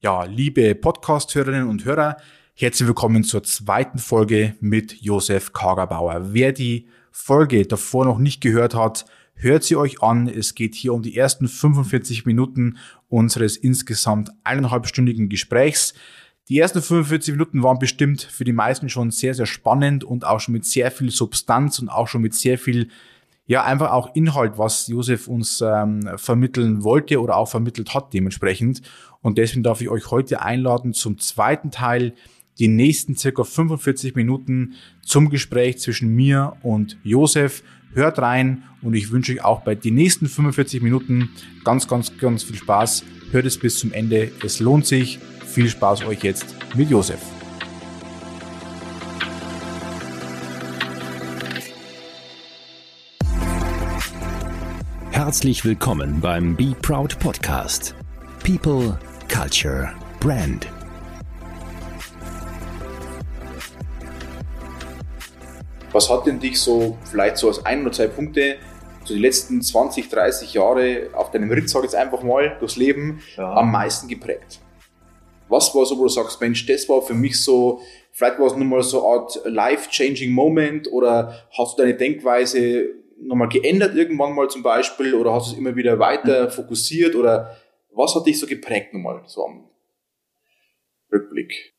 Ja, liebe Podcast-Hörerinnen und Hörer, herzlich willkommen zur zweiten Folge mit Josef Kagerbauer. Wer die Folge davor noch nicht gehört hat, hört sie euch an. Es geht hier um die ersten 45 Minuten unseres insgesamt eineinhalbstündigen Gesprächs. Die ersten 45 Minuten waren bestimmt für die meisten schon sehr, sehr spannend und auch schon mit sehr viel Substanz und auch schon mit sehr viel ja einfach auch Inhalt, was Josef uns ähm, vermitteln wollte oder auch vermittelt hat dementsprechend. Und deswegen darf ich euch heute einladen zum zweiten Teil, die nächsten circa 45 Minuten zum Gespräch zwischen mir und Josef. Hört rein und ich wünsche euch auch bei den nächsten 45 Minuten ganz, ganz, ganz viel Spaß. Hört es bis zum Ende. Es lohnt sich. Viel Spaß euch jetzt mit Josef. Herzlich willkommen beim Be Proud Podcast. People, Culture, Brand. Was hat denn dich so vielleicht so als ein oder zwei Punkte so die letzten 20, 30 Jahre auf deinem Ritt, sag ich jetzt einfach mal, durchs Leben ja. am meisten geprägt? Was war so, wo du sagst, Mensch, das war für mich so, vielleicht war es nur mal so eine Art life-changing Moment oder hast du deine Denkweise nochmal geändert irgendwann mal zum Beispiel oder hast du es immer wieder weiter mhm. fokussiert oder was hat dich so geprägt nochmal so am Rückblick?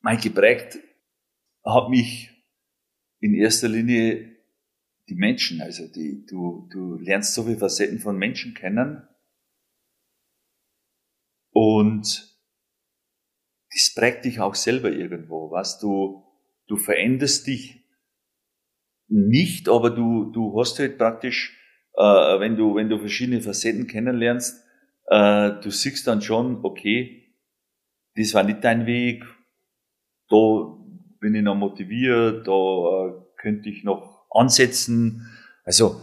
Mein geprägt hat mich in erster Linie die Menschen, also die, du, du lernst so viele Facetten von Menschen kennen. Und das prägt dich auch selber irgendwo, was du, du veränderst dich nicht, aber du, du hast halt praktisch, äh, wenn du, wenn du verschiedene Facetten kennenlernst, äh, du siehst dann schon, okay, das war nicht dein Weg, da bin ich noch motiviert, da äh, könnte ich noch ansetzen. Also,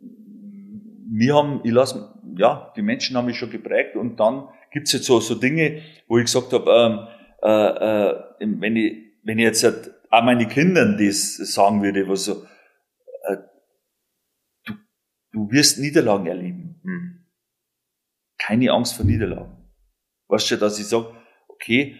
wir haben, ich lasse, ja, die Menschen haben mich schon geprägt und dann gibt's jetzt so, so Dinge, wo ich gesagt habe, ähm, äh, äh, wenn ich, wenn ich jetzt halt auch meine Kindern das sagen würde, was so, äh, du, du wirst Niederlagen erleben. Hm. Keine Angst vor Niederlagen. Weißt du, dass ich sage, okay,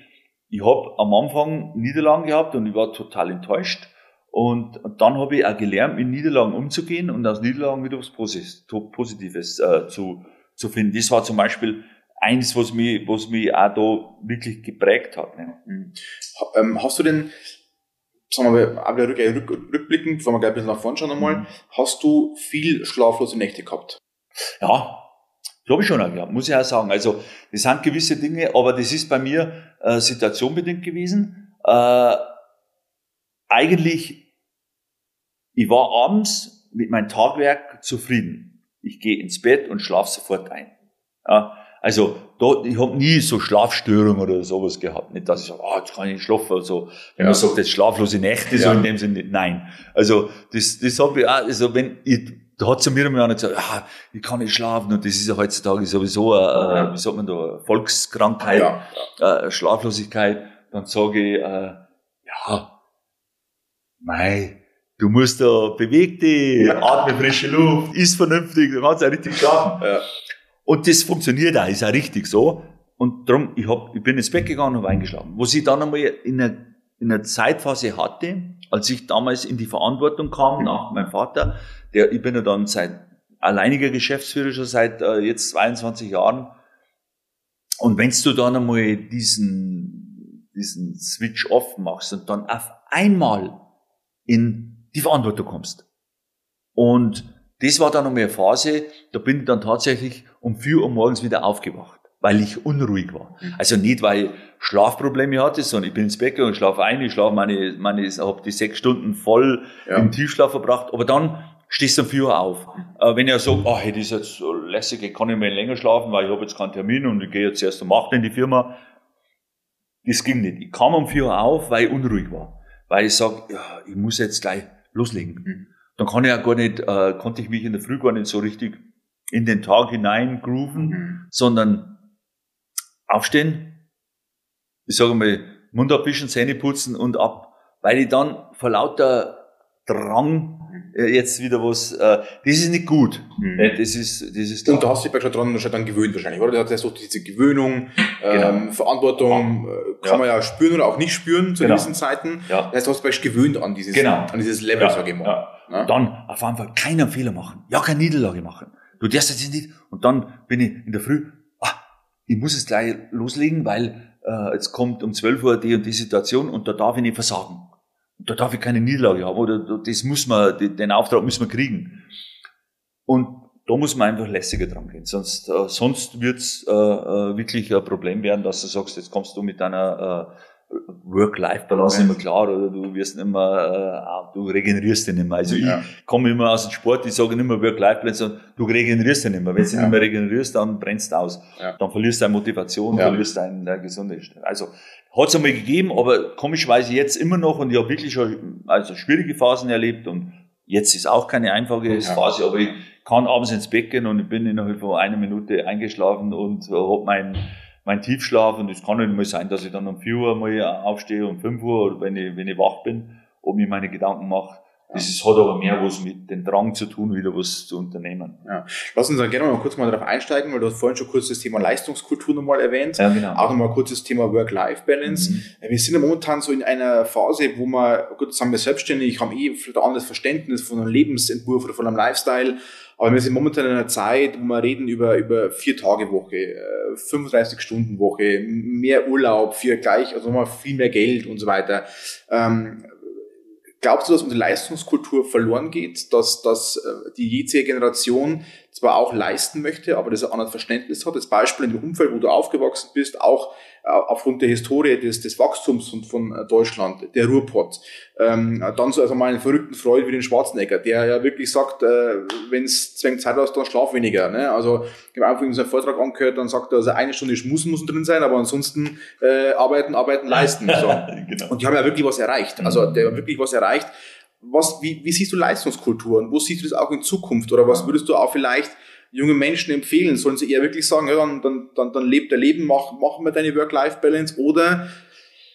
ich habe am Anfang Niederlagen gehabt und ich war total enttäuscht. Und, und dann habe ich auch gelernt, mit Niederlagen umzugehen und aus Niederlagen wieder was Positives äh, zu, zu finden. Das war zum Beispiel eins, was mich, was mich auch da wirklich geprägt hat. Ne? Mhm. Ähm, hast du denn sagen wir aber rück, rück, rückblickend, wenn wir gleich ein bisschen nach vorne schauen einmal, mhm. hast du viel schlaflose Nächte gehabt? Ja, glaube ich schon auch gehabt, muss ich auch sagen. Also, das sind gewisse Dinge, aber das ist bei mir äh, situationbedingt gewesen. Äh, eigentlich, ich war abends mit meinem Tagwerk zufrieden. Ich gehe ins Bett und schlafe sofort ein. Ja, also da, ich habe nie so Schlafstörungen oder sowas gehabt. Nicht, dass ich sage, ah, jetzt kann ich nicht schlafen oder so. Wenn ja. man sagt, jetzt schlaflose Nächte, ja. so in dem Sinne, nein. Also das, das habe ich auch, also wenn ich, da hat zu mir immer einer gesagt, ah, ich kann nicht schlafen und das ist ja heutzutage sowieso, eine, ja. wie sagt man da, Volkskrankheit, ja. Äh, Schlaflosigkeit. Dann sage ich, äh, ja, mei, du musst da beweg dich, atme frische Luft, isst vernünftig, dann kannst du auch richtig schlafen. Ja. Und das funktioniert auch, ist auch richtig so. Und darum, ich, hab, ich bin ins Bett gegangen und habe eingeschlafen. Was ich dann einmal in einer, in einer Zeitphase hatte, als ich damals in die Verantwortung kam, nach meinem Vater, der, ich bin ja dann seit alleiniger Geschäftsführer schon seit äh, jetzt 22 Jahren. Und wenn du dann einmal diesen, diesen Switch off machst und dann auf einmal in die Verantwortung kommst und das war dann nochmal eine Phase, da bin ich dann tatsächlich um vier Uhr morgens wieder aufgewacht, weil ich unruhig war. Mhm. Also nicht, weil ich Schlafprobleme hatte, sondern ich bin ins Bett gegangen, schlafe ein, ich schlafe meine, meine, habe die sechs Stunden voll ja. im Tiefschlaf verbracht, aber dann stehst du um vier Uhr auf. Äh, wenn ich ja sage, oh, hey, das ist jetzt so lässig, ich kann nicht mehr länger schlafen, weil ich habe jetzt keinen Termin und ich gehe jetzt erst um acht in die Firma, das ging nicht. Ich kam um vier Uhr auf, weil ich unruhig war. Weil ich sage, ja, ich muss jetzt gleich loslegen. Mhm dann kann ich ja gar nicht, äh, konnte ich mich in der Früh gar nicht so richtig in den Tag hinein grooven, mhm. sondern aufstehen, ich sage mal, Mund abwischen, Zähne putzen und ab, weil ich dann vor lauter Drang äh, jetzt wieder was, äh, das ist nicht gut. Mhm. Äh, Das ist, das ist Und da hast du dich bei schon dran schon dann gewöhnt wahrscheinlich, oder? Das heißt auch diese Gewöhnung, ähm, Genau. Verantwortung äh, kann Ja. man ja spüren oder auch nicht spüren zu Genau. gewissen Zeiten. Ja. Das heißt, du hast dich gewöhnt an dieses, Genau. an dieses Level, Ja, sag ich mal. ja. Ne? Dann auf einmal keinen Fehler machen. Ja, keine Niederlage machen. Du darfst jetzt nicht. Und dann bin ich in der Früh, ich muss es gleich loslegen, weil äh, jetzt kommt um 12 Uhr die und die Situation und da darf ich nicht versagen. Da darf ich keine Niederlage haben. Oder das muss man, den den Auftrag müssen wir kriegen. Und da muss man einfach lässiger dran gehen. Sonst, äh, sonst wird's äh, äh, wirklich ein Problem werden, dass du sagst, jetzt kommst du mit deiner äh, Work-Life-Balance nicht mehr klar oder du wirst nicht mehr, äh, du regenerierst dich nicht mehr. Also Ja. ich komme immer aus dem Sport, ich sage nicht mehr Work-Life-Balance, sondern du regenerierst dich nicht mehr. Wenn du Ja. nicht mehr regenerierst, dann brennst du aus. Ja. Dann verlierst du deine Motivation, Ja. verlierst deine, deine Stellung. Also hat es einmal gegeben, aber komischerweise jetzt immer noch und ich habe wirklich schon also schwierige Phasen erlebt und jetzt ist auch keine einfache. Phase, aber ich kann abends ins Bett gehen und ich bin innerhalb von einer Minute eingeschlafen und äh, habe mein, mein Tiefschlaf und es kann nicht mal sein, dass ich dann um 4 Uhr mal aufstehe, um 5 Uhr, oder wenn ich, wenn ich wach bin, ob ich meine Gedanken mache. Das ist, hat aber mehr was mit dem Drang zu tun, wieder was zu unternehmen. Lass uns da gerne mal kurz mal darauf einsteigen, weil du hast vorhin schon kurz das Thema Leistungskultur nochmal erwähnt. Ja, genau. Auch nochmal kurz das Thema Work-Life-Balance. Mhm. Wir sind ja momentan so in einer Phase, wo wir, gut, haben wir selbstständig, haben eh vielleicht ein anderes Verständnis von einem Lebensentwurf oder von einem Lifestyle, aber wir sind momentan in einer Zeit, wo wir reden über, über vier Tage Woche, äh, 35 Stunden Woche, mehr Urlaub, für gleich, also nochmal viel mehr Geld und so weiter. Ähm, Glaubst du, dass unsere Leistungskultur verloren geht, dass, dass äh, die jetzige Generation zwar auch leisten möchte, aber das ein anderes Verständnis hat? Das Beispiel in dem Umfeld, wo du aufgewachsen bist, auch äh, aufgrund der Historie des, des Wachstums von, von äh, Deutschland, der Ruhrpott. Ähm, dann so also mal einen verrückten Freund wie den Schwarzenegger, der ja wirklich sagt, äh, wenn es zwängt Zeit aus, dann schlaf weniger. Ne? Also ich habe einfach in seinem Vortrag angehört, dann sagt er, also eine Stunde Schmusen muss drin sein, aber ansonsten äh, arbeiten, arbeiten, leisten. So. genau. Und die haben ja wirklich was erreicht. Also der hat wirklich was erreicht. Was, wie, wie siehst du Leistungskultur und wo siehst du das auch in Zukunft? Oder was würdest du auch vielleicht jungen Menschen empfehlen? Sollen sie eher wirklich sagen, ja, dann, dann, dann, dann lebt der Leben, mach, mach mal deine Work-Life-Balance oder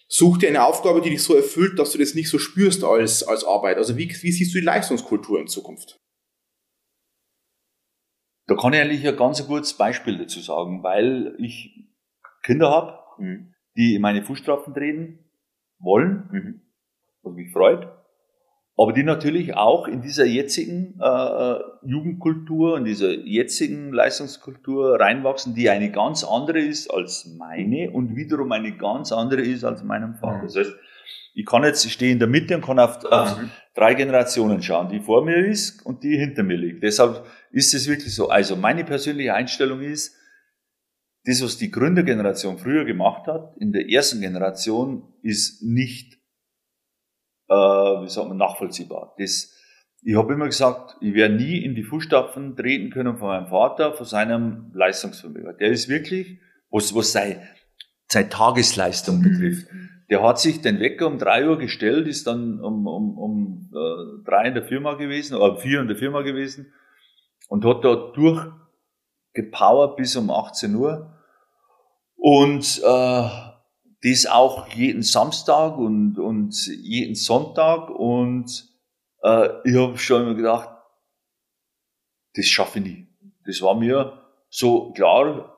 such dir eine Aufgabe, die dich so erfüllt, dass du das nicht so spürst als, als Arbeit? Also wie, wie siehst du die Leistungskultur in Zukunft? Da kann ich eigentlich ein ganz gutes Beispiel dazu sagen, weil ich Kinder habe, die in meine Fußstapfen treten wollen, was mich freut, aber die natürlich auch in dieser jetzigen äh, Jugendkultur, in dieser jetzigen Leistungskultur reinwachsen, die eine ganz andere ist als meine und wiederum eine ganz andere ist als meinem Vater. Das heißt, ich kann jetzt, ich stehe in der Mitte und kann auf, auf drei Generationen schauen, die vor mir ist und die hinter mir liegt. Deshalb ist es wirklich so. Also meine persönliche Einstellung ist, das, was die Gründergeneration früher gemacht hat, in der ersten Generation, ist nicht, äh, wie sagt man, nachvollziehbar. Das, ich habe immer gesagt, ich werde nie in die Fußstapfen treten können von meinem Vater, von seinem Leistungsvermögen. Der ist wirklich, was, was seine, seine Tagesleistung betrifft. Der hat sich den Wecker um drei Uhr gestellt, ist dann um, um, um äh, drei in der Firma gewesen, oder um vier in der Firma gewesen und hat da durchgepowert bis um 18 Uhr. Und äh, das auch jeden Samstag und, und jeden Sonntag. Und äh, ich habe schon immer gedacht, das schaffe ich nicht. Das war mir so klar,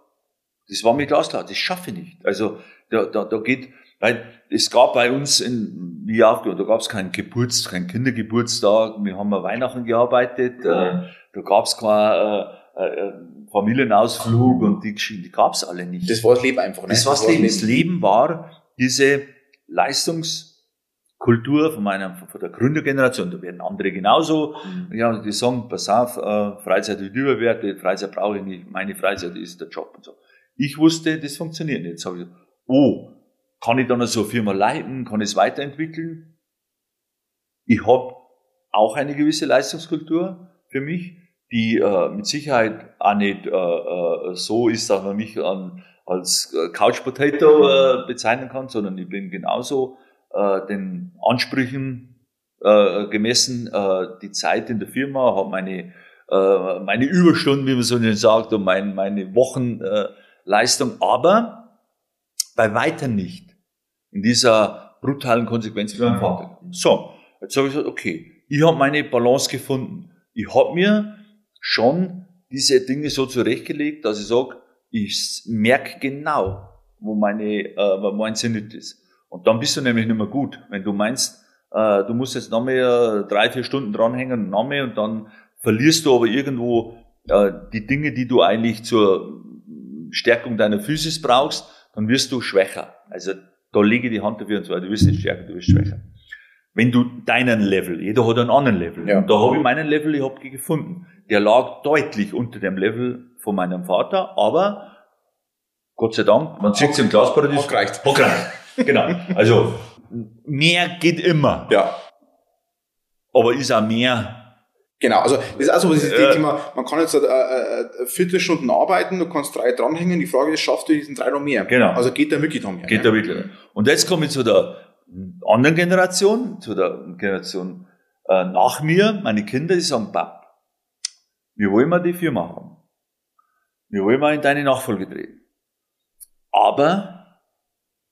das war mir glasklar, das schaffe ich nicht. Also da, da, da geht, weil es gab bei uns in, wie aufgehört, da gab es keinen Geburtstag, keinen Kindergeburtstag, wir haben an Weihnachten gearbeitet, äh, da gab es keinen äh, äh, Familienausflug und die Geschichten, die gab es alle nicht. Das war das Leben einfach. Ne? Das war das Leben. Das Leben war diese Leistungskultur von meiner, von der Gründergeneration. Da werden andere genauso. Ja, die sagen, pass auf, äh, Freizeit wird überwertet, Freizeit brauche ich nicht, meine Freizeit ist der Job und so. Ich wusste, das funktioniert nicht. Jetzt habe ich gesagt, oh, kann ich dann so eine Firma leiten, kann ich es weiterentwickeln? Ich habe auch eine gewisse Leistungskultur für mich, die äh, mit Sicherheit auch nicht äh, äh, so ist, dass man mich an, als äh, Couch Potato äh, bezeichnen kann, sondern ich bin genauso äh, den Ansprüchen äh, gemessen, äh, die Zeit in der Firma, habe meine, äh, meine Überstunden, wie man so schön sagt, und mein, meine Wochenleistung, aber bei weitem nicht in dieser brutalen Konsequenz wie mein Vater. So, jetzt habe ich gesagt, okay, ich habe meine Balance gefunden. Ich habe mir schon diese Dinge so zurechtgelegt, dass ich sage, ich merke genau, wo meine, äh, wo mein Zenit ist. Und dann bist du nämlich nicht mehr gut. Wenn du meinst, äh, du musst jetzt noch mehr drei, vier Stunden dranhängen, noch mehr, und dann verlierst du aber irgendwo äh, die Dinge, die du eigentlich zur Stärkung deiner Physis brauchst, dann wirst du schwächer. Also da lege die Hand dafür und zwar, du wirst nicht stärker, du wirst schwächer. Wenn du deinen Level, jeder hat einen anderen Level. Ja. Und da habe ich meinen Level, ich habe gefunden. Der lag deutlich unter dem Level von meinem Vater, aber Gott sei Dank, man sieht es im Glasparadies. Hat gereicht. Genau. Also mehr geht immer. Ja. Aber ist auch mehr Genau, also das ist also dieses Ja. Thema, man kann jetzt äh, äh, 40 Stunden arbeiten, du kannst drei dranhängen, die Frage ist, schaffst du diesen drei noch mehr? Genau. Also geht da wirklich noch mehr? Geht ne? da wirklich. Und jetzt komme ich zu der anderen Generation, zu der Generation äh, nach mir, meine Kinder, die sagen, Pap, wir wollen mal die Firma haben. Wir wollen mal in deine Nachfolge treten. Aber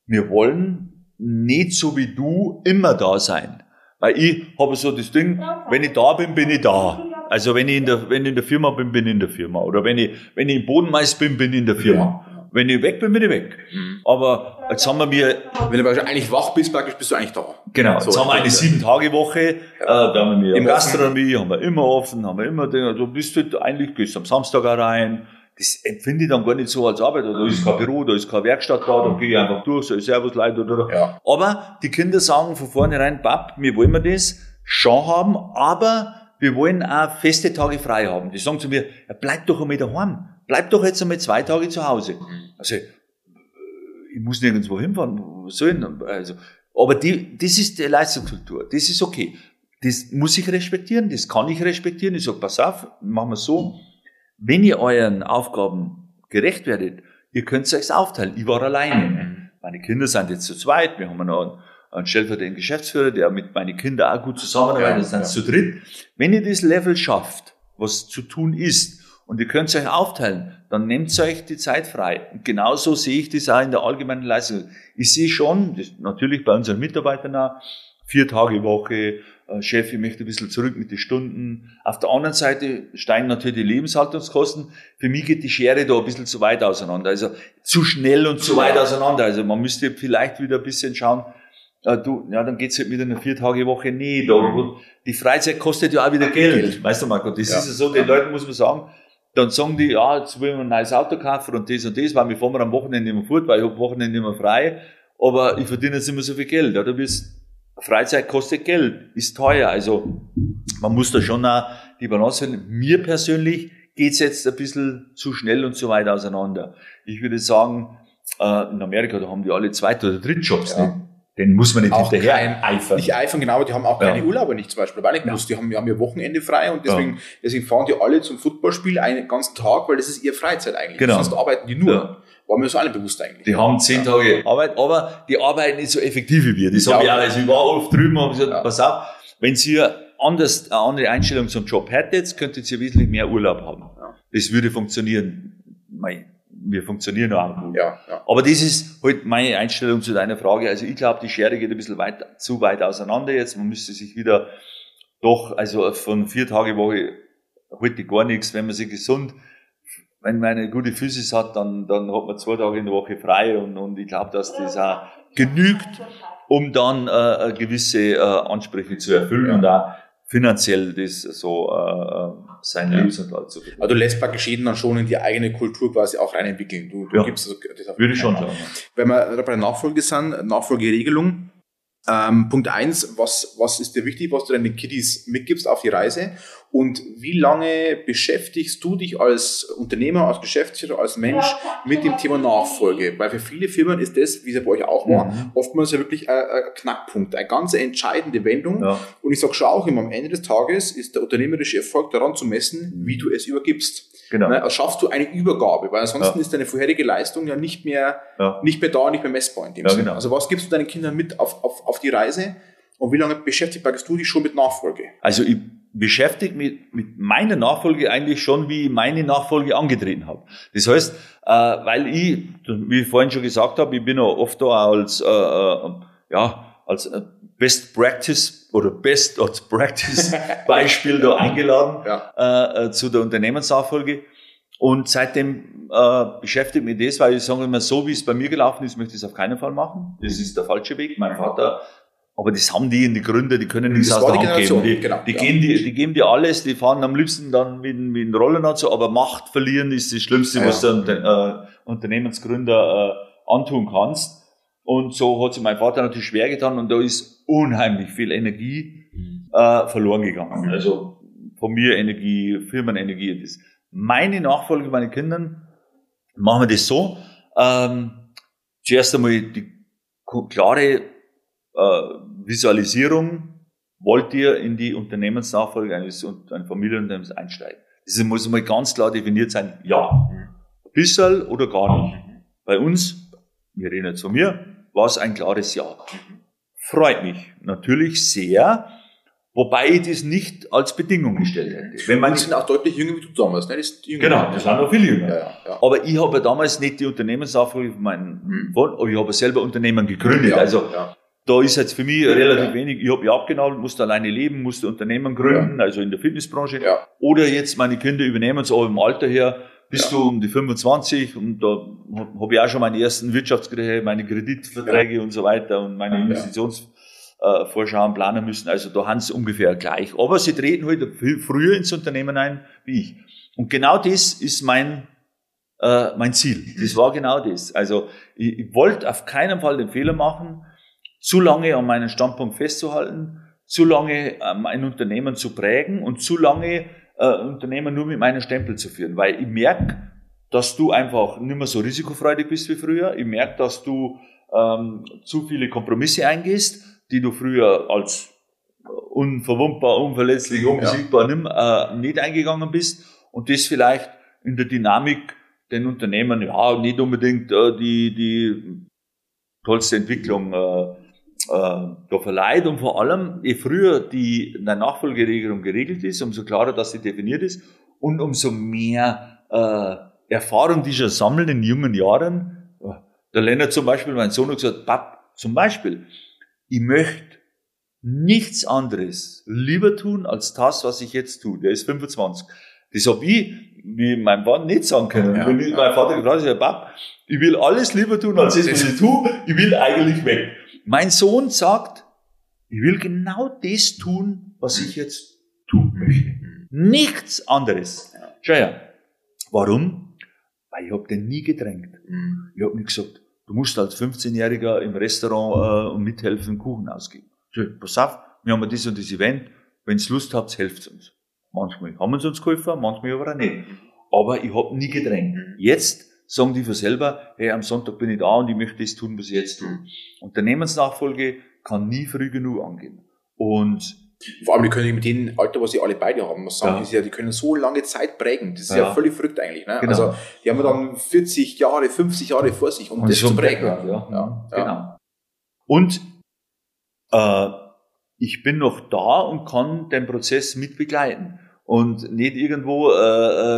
wir wollen nicht so wie du immer da sein. Weil ich habe so das Ding, wenn ich da bin, bin ich da. Also wenn ich in der, wenn ich in der Firma bin, bin ich in der Firma. Oder wenn ich, wenn ich im Bodenmeister bin, bin ich in der Firma. Wenn ich weg bin, bin ich weg. Aber jetzt haben wir mir Wenn du eigentlich wach bist, praktisch bist du eigentlich da. Genau, So, jetzt haben wir eine ja. Sieben-Tage-Woche, äh, da haben wir Immer Gastronomie, haben wir immer offen, haben wir immer Dinge, du bist halt eigentlich, gehst am Samstag auch rein, das empfinde ich dann gar nicht so als Arbeit, da ist kein Büro, da ist keine Werkstatt da, da gehe ich einfach durch, so Servus Leute oder, Ja. aber die Kinder sagen von vornherein, Pap, wir wollen wir das schon haben, aber wir wollen auch feste Tage frei haben. Die sagen zu mir, ja, bleib doch einmal daheim, bleib doch jetzt einmal zwei Tage zu Hause. Also, ich muss nirgendwo hinfahren, was soll denn? Also, aber die, das ist die Leistungskultur, das ist okay. Das muss ich respektieren, das kann ich respektieren. Ich sage, pass auf, machen wir so, wenn ihr euren Aufgaben gerecht werdet, ihr könnt es euch aufteilen. Ich war alleine. Meine Kinder sind jetzt zu zweit, wir haben noch einen, einen stellvertretenden Geschäftsführer, der mit meinen Kindern auch gut zusammenarbeitet, Ja, sind ja. zu dritt. Wenn ihr das Level schafft, was zu tun ist, und ihr könnt es euch aufteilen, dann nehmt euch die Zeit frei. Und genauso sehe ich das auch in der allgemeinen Leistung. Ich sehe schon, das natürlich bei unseren Mitarbeitern auch, vier Tage Woche, äh, Chef, ich möchte ein bisschen zurück mit den Stunden. Auf der anderen Seite steigen natürlich die Lebenshaltungskosten. Für mich geht die Schere da ein bisschen zu weit auseinander. Also zu schnell und zu weit auseinander. Also man müsste vielleicht wieder ein bisschen schauen, äh, du, ja, dann geht's halt mit einer Vier-Tage-Woche nicht. Aber die Freizeit kostet ja auch wieder Geld. Geld. Weißt du, Marco, das Ja. ist ja so, den Leuten muss man sagen, dann sagen die, ja, jetzt wollen wir ein neues Auto kaufen und das und das, weil wir fahren wir am Wochenende immer fort, weil ich hab am Wochenende immer frei, aber ich verdiene jetzt immer so viel Geld. Du bist, Freizeit kostet Geld, ist teuer, also man muss da schon auch die Balance finden. Mir persönlich geht's jetzt ein bisschen zu schnell und zu weit auseinander. Ich würde sagen, äh, in Amerika, da haben die alle Zweit- oder Drittjobs. Ja. Ne? Den muss man nicht Auch hinterher kein- eifern. Nicht eifern, genau, aber die haben auch Ja. keine Urlaube nicht zum Beispiel. Weil ich Ja. gewusst, die haben, die haben ihr Wochenende frei und deswegen, deswegen fahren die alle zum Footballspiel einen ganzen Tag, weil das ist ihre Freizeit eigentlich. Genau. Sonst arbeiten die nur. Ja. War mir so alle bewusst eigentlich. Die haben zehn Tage Arbeit, aber die arbeiten nicht so effektiv wie wir. Das Ja, habe ich auch. Also ich war oft drüben und hab gesagt, Ja. pass auf, wenn ihr anders, eine andere Einstellung zum Job hättet, könntet ihr wesentlich mehr Urlaub haben. Ja. Das würde funktionieren. Mei, wir funktionieren auch gut. Ja, ja. Aber das ist halt meine Einstellung zu deiner Frage. Also ich glaube, die Schere geht ein bisschen weit, zu weit auseinander jetzt. Man müsste sich wieder doch, also von vier Tage Woche heute gar nichts, wenn man sich gesund, wenn man eine gute Physis hat, dann, dann hat man zwei Tage in der Woche frei und, und ich glaube, dass das auch genügt, um dann äh, gewisse äh, Ansprüche zu erfüllen Ja. und auch finanziell das so äh, äh, seinen Ja. Lebensunterhalt zu verdienen. Aber du lässt praktisch jeden dann schon in die eigene Kultur quasi auch reinentwickeln. Du, du Ja. gibst also das auf Würde ich schon sagen. Wenn wir bei der Nachfolge sind, Nachfolgeregelung, ähm, Punkt eins, was, was ist dir wichtig, was du deinen Kiddies mitgibst auf die Reise? Und wie lange beschäftigst du dich als Unternehmer, als Geschäftsführer, als Mensch mit dem Thema Nachfolge? Weil für viele Firmen ist das, wie es ja bei euch auch war, Mhm. oftmals ja wirklich ein, ein Knackpunkt, eine ganz entscheidende Wendung. Ja. Und ich sage schon auch immer, am Ende des Tages ist der unternehmerische Erfolg daran zu messen, wie du es übergibst. Genau. Ne, also schaffst du eine Übergabe, weil ansonsten Ja. ist deine vorherige Leistung ja nicht mehr, Ja. nicht mehr da, nicht mehr messbar in dem Ja, Sinne. genau. Also was gibst du deinen Kindern mit auf, auf, auf die Reise und wie lange beschäftigst du dich schon mit Nachfolge? Also ich beschäftige mich mit meiner Nachfolge eigentlich schon, wie ich meine Nachfolge angetreten habe. Das heißt, äh, weil ich, wie ich vorhin schon gesagt habe, ich bin auch oft da als, äh, äh, ja, als äh, Best Practice oder Best of Practice Beispiel da eingeladen Ja. äh, äh, zu der Unternehmensnachfolge. Und seitdem äh, beschäftigt mich das, weil ich sage immer, so wie es bei mir gelaufen ist, möchte ich es auf keinen Fall machen. Das ist der falsche Weg. Mein Vater, aber das haben die in die Gründe, die können nichts Das aus der die Hand geben. Generation, Die, genau, die, ja. geben die, die geben dir alles, die fahren am liebsten dann mit, mit den Rollen und so, aber Macht verlieren ist das Schlimmste, Ja. was du einem äh, Unternehmensgründer äh, antun kannst. Und so hat sich mein Vater natürlich schwer getan und da ist unheimlich viel Energie äh, verloren gegangen. Also von mir Energie, Firmenenergie. Das. Meine Nachfolge, meine Kindern, machen wir das so. Ähm, zuerst einmal die klare Visualisierung, wollt ihr in die Unternehmensnachfolge eines eines Familienunternehmens einsteigen? Das muss einmal ganz klar definiert sein, ja. Ein bisschen oder gar nicht. Bei uns, wir reden jetzt von mir, war es ein klares Ja. Freut mich natürlich sehr, wobei ich das nicht als Bedingung gestellt hätte. Wenn man Die sind auch deutlich jünger wie du damals, ne? Sind jünger. Genau, das waren noch viel jünger. Ja, ja, ja. Aber ich habe damals nicht die Unternehmensnachfolge von meinen Mhm. ich habe selber Unternehmen gegründet. Also. Da ist jetzt für mich relativ ja. wenig. Ich habe ja abgenagelt, musste alleine leben, musste Unternehmen gründen, also in der Fitnessbranche. Ja. Oder jetzt meine Kinder übernehmen es auch im Alter her. Bist Ja. du um die 25 und da habe ich auch schon meine ersten Wirtschaftsgespräche, meine Kreditverträge und so weiter und meine Ja. Investitionsvorschauen planen müssen. Also da haben sie ungefähr gleich. Aber sie treten heute viel früher ins Unternehmen ein wie ich. Und genau das ist mein äh, mein Ziel. Das war genau das. Also ich, ich wollte auf keinen Fall den Fehler machen, zu lange an meinem Standpunkt festzuhalten, zu lange ähm, ein Unternehmen zu prägen und zu lange äh, Unternehmen nur mit meinem Stempel zu führen. Weil ich merke, dass du einfach nicht mehr so risikofreudig bist wie früher. Ich merke, dass du ähm, zu viele Kompromisse eingehst, die du früher als unverwundbar, unverletzlich, unbesiegbar nimm, äh, nicht eingegangen bist und das vielleicht in der Dynamik den Unternehmen ja nicht unbedingt äh, die, die tollste Entwicklung äh, da verleiht und vor allem, je früher die eine Nachfolgeregelung geregelt ist, umso klarer, dass sie definiert ist und umso mehr äh, Erfahrung, die schon sammeln in jungen Jahren. Der Lennart zum Beispiel, mein Sohn hat gesagt, Pap, zum Beispiel, ich möchte nichts anderes lieber tun als das, was ich jetzt tue. Der ist 25. Das habe ich, wie mein Vater, nicht sagen können. Ja, Wenn ich ja. mein Vater gefragt hat, Pap, ich will alles lieber tun als das, was ich tue. Ich will eigentlich weg. Mein Sohn sagt, ich will genau das tun, was ich jetzt tun möchte. Nichts anderes. Schau her. Warum? Weil ich habe den nie gedrängt. Ich habe nicht gesagt, du musst als 15-Jähriger im Restaurant äh, mithelfen, Kuchen ausgeben. So, pass auf, wir haben das und das Event. Wenn ihr Lust habt, helft uns. Manchmal haben sie uns geholfen, manchmal aber auch nicht. Aber ich habe nie gedrängt. Jetzt sagen die für selber, hey, am Sonntag bin ich da und ich möchte das tun, was ich jetzt tue. Unternehmensnachfolge kann nie früh genug angehen. Und Vor allem, die können mit dem Alter, was sie alle beide haben, muss sagen, Ja. die können so lange Zeit prägen. Das ist ja, Ja. völlig verrückt eigentlich. Ne? Genau. Also, die haben ja dann 40 Jahre, 50 Jahre vor sich, um Und das zu prägen. Background, ja. Ja, ja. Genau. Und äh, ich bin noch da und kann den Prozess mit begleiten. Und nicht irgendwo, äh,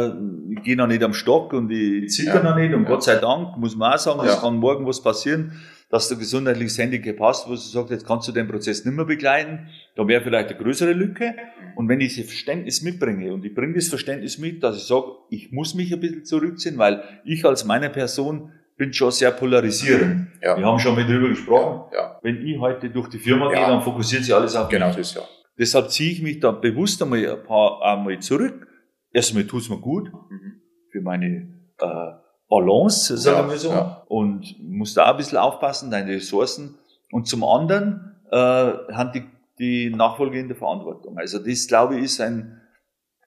äh, ich gehe noch nicht am Stock und ich zitter Ja. noch nicht. Und Ja. Gott sei Dank, muss man auch sagen, es Ja. kann morgen was passieren, dass der gesundheitliches Handicap hast, wo du sagst, jetzt kannst du den Prozess nicht mehr begleiten. Da wäre vielleicht eine größere Lücke. Und wenn ich das Verständnis mitbringe und ich bringe das Verständnis mit, dass ich sage, ich muss mich ein bisschen zurückziehen, weil ich als meine Person bin schon sehr polarisierend. Ja. Wir haben schon mit drüber gesprochen. Ja, Wenn ich heute durch die Firma gehe, dann fokussiert sich alles auf genau mich. das, ja. Deshalb ziehe ich mich da bewusst einmal ein paar einmal zurück. Erstmal tut es mir gut für meine äh, Balance, sagen Ja, wir so. ja. Und muss da auch ein bisschen aufpassen, deine Ressourcen. Und zum anderen äh, haben die, die Nachfolge in der Verantwortung. Also das, glaube ich, ist ein,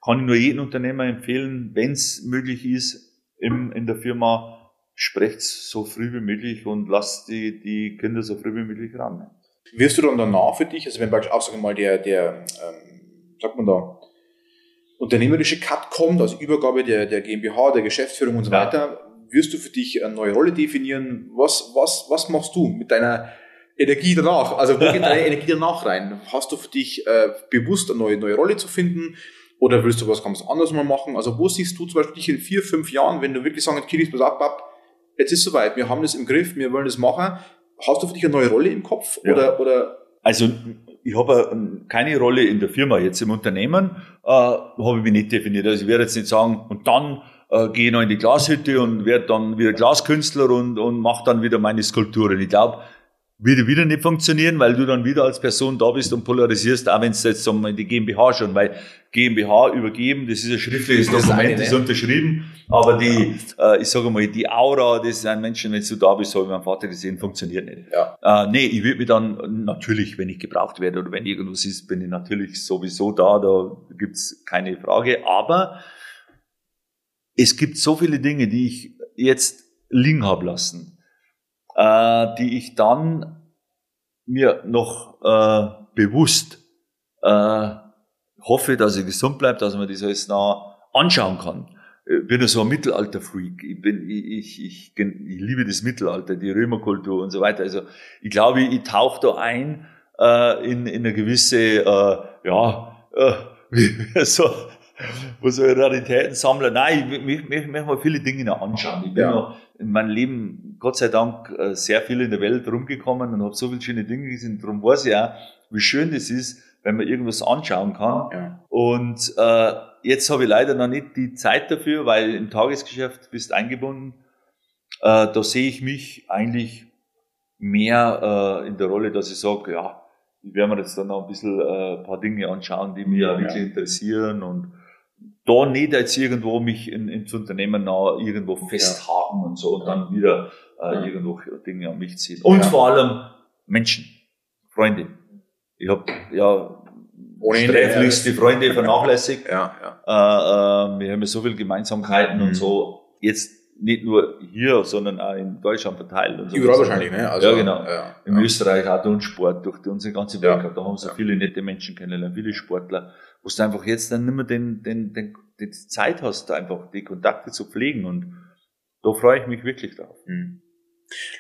kann ich nur jedem Unternehmer empfehlen, wenn es möglich ist, im, in der Firma, sprecht so früh wie möglich und lasst die, die Kinder so früh wie möglich ran. Wirst du dann danach für dich, also wenn praktisch auch, sagen wir mal, der, der, ähm, sagt man da, unternehmerische Cut kommt, also Übergabe der, der GmbH, der Geschäftsführung und so Ja. weiter, wirst du für dich eine neue Rolle definieren? Was, was, was machst du mit deiner Energie danach? Also wo geht deine Energie danach rein? Hast du für dich äh, bewusst eine neue, neue Rolle zu finden? Oder willst du was ganz anderes mal machen? Also wo siehst du zum Beispiel dich in vier, fünf Jahren, wenn du wirklich sagst, Kiris, pass auf, Pap, jetzt ist soweit, wir haben das im Griff, wir wollen das machen. Hast du für dich eine neue Rolle im Kopf? Ja. Oder, oder also ich habe keine Rolle in der Firma. Jetzt im Unternehmen äh, habe ich mich nicht definiert. Also ich werde jetzt nicht sagen, und dann äh, gehe ich noch in die Glashütte und werde dann wieder Glaskünstler und, und mache dann wieder meine Skulpturen. Ich glaube, würde wieder nicht funktionieren, weil du dann wieder als Person da bist und polarisierst, auch wenn es jetzt um die GmbH schon, weil GmbH übergeben, das ist ein schriftliches das Dokument, das ist unterschrieben, aber die, ja. äh, ich sage mal, die Aura des ein Menschen, wenn du da bist, so wie mein Vater gesehen, funktioniert nicht. Ja. Äh, nee, ich würde mich dann natürlich, wenn ich gebraucht werde oder wenn irgendwas ist, bin ich natürlich sowieso da, da gibt's keine Frage, aber es gibt so viele Dinge, die ich jetzt liegen habe lassen äh, die ich dann mir noch äh, bewusst äh, hoffe, dass ich gesund bleibe, dass man das alles nah anschauen kann. Ich bin ja so ein Mittelalter-Freak. Ich, bin, ich, ich, ich, ich liebe das Mittelalter, die Römerkultur und so weiter. Also ich glaube, ich tauche da ein äh, in, in eine gewisse, äh, ja, äh, so wo so Raritäten sammeln. Nein, ich möchte mich, mich mal viele Dinge noch anschauen. Ich bin ja. noch in meinem Leben, Gott sei Dank, äh, sehr viel in der Welt rumgekommen und habe so viele schöne Dinge gesehen. Darum weiß ich auch, wie schön das ist, wenn man irgendwas anschauen kann. Ja. Und äh, jetzt habe ich leider noch nicht die Zeit dafür, weil im Tagesgeschäft bist eingebunden. Äh, da sehe ich mich eigentlich mehr äh, in der Rolle, dass ich sage, ja, ich werde mir jetzt dann noch ein bisschen äh, ein paar Dinge anschauen, die mich ja, wirklich interessieren und da nicht jetzt irgendwo mich in, ins Unternehmen noch irgendwo festhaken ja. und so und dann wieder äh, ja. irgendwo Dinge an mich ziehen. Und ja. vor allem Menschen, Freunde. Ich habe ja sträflichst die Freunde vernachlässigt. ja, ja. Äh, äh, wir haben ja so viele Gemeinsamkeiten mhm. und so. Jetzt nicht nur hier, sondern auch in Deutschland verteilt. Und so. Überall wahrscheinlich, ne? Also, ja, genau. Ja, in ja. Österreich auch durch Sport, durch unsere ganze Welt. Ja. Da haben so viele nette Menschen kennengelernt, viele Sportler wo du einfach jetzt dann nicht mehr den, den, den, die Zeit hast, einfach die Kontakte zu pflegen und da freue ich mich wirklich drauf. Mhm.